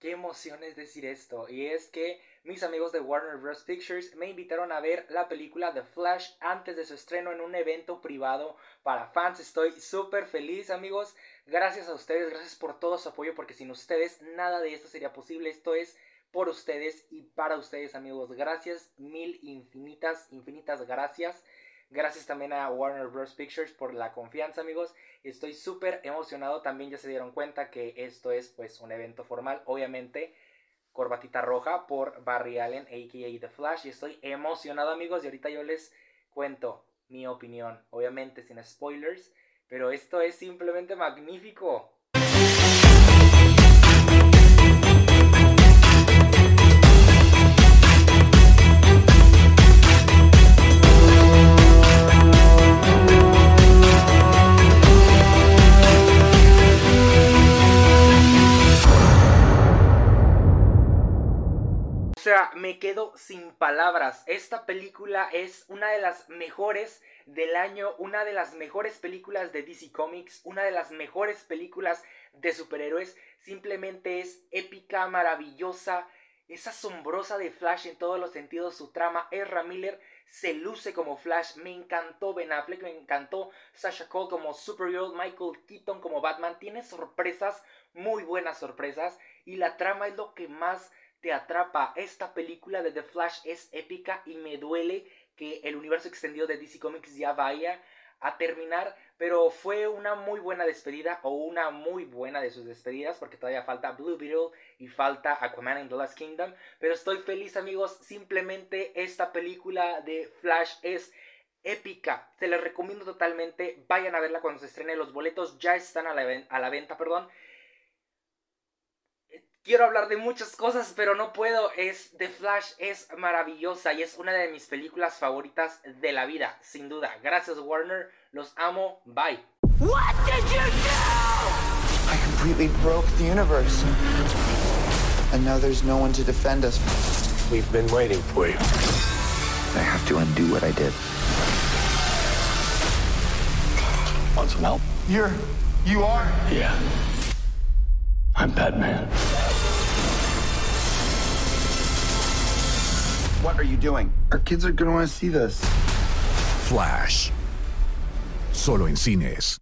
qué emoción es decir esto. Y es que mis amigos de Warner Bros. Pictures me invitaron a ver la película The Flash antes de su estreno en un evento privado para fans. Estoy súper feliz, amigos. Gracias a ustedes, gracias por todo su apoyo, porque sin ustedes nada de esto sería posible. Esto es por ustedes y para ustedes, amigos. Gracias, mil infinitas, infinitas gracias. Gracias también a Warner Bros. Pictures por la confianza, amigos. Estoy súper emocionado. También ya se dieron cuenta que esto es pues un evento formal. Obviamente, corbatita roja por Barry Allen, a.k.a. The Flash. Y estoy emocionado, amigos. Y ahorita yo les cuento mi opinión. Obviamente sin spoilers. Pero esto es simplemente magnífico. Me quedo sin palabras. Esta película es una de las mejores del año, una de las mejores películas de DC Comics, una de las mejores películas de superhéroes. Simplemente es épica, maravillosa, es asombrosa de Flash en todos los sentidos. Su trama, Ezra Miller se luce como Flash. Me encantó Ben Affleck, me encantó Sasha Cole como Supergirl, Michael Keaton como Batman. Tiene sorpresas, muy buenas sorpresas. Y la trama es lo que más te atrapa. Esta película de The Flash es épica y me duele que el universo extendido de DC Comics ya vaya a terminar, pero fue una muy buena despedida o una muy buena de sus despedidas porque todavía falta Blue Beetle y falta Aquaman en The Last Kingdom, pero estoy feliz amigos, simplemente esta película de Flash es épica, se les recomiendo totalmente, vayan a verla cuando se estrene, los boletos ya están a la, a la venta, perdón, quiero hablar de muchas cosas, pero no puedo. Es The Flash es maravillosa y es una de mis películas favoritas de la vida, sin duda. Gracias Warner, los amo. Bye. What did you do? I completely broke the universe. And now there's no one to defend us. We've been waiting for you. I have to undo what I did. Want some help? You're you are? Yeah. I'm Batman. Are you doing? Our kids are gonna want to see this. Flash. Solo en cines.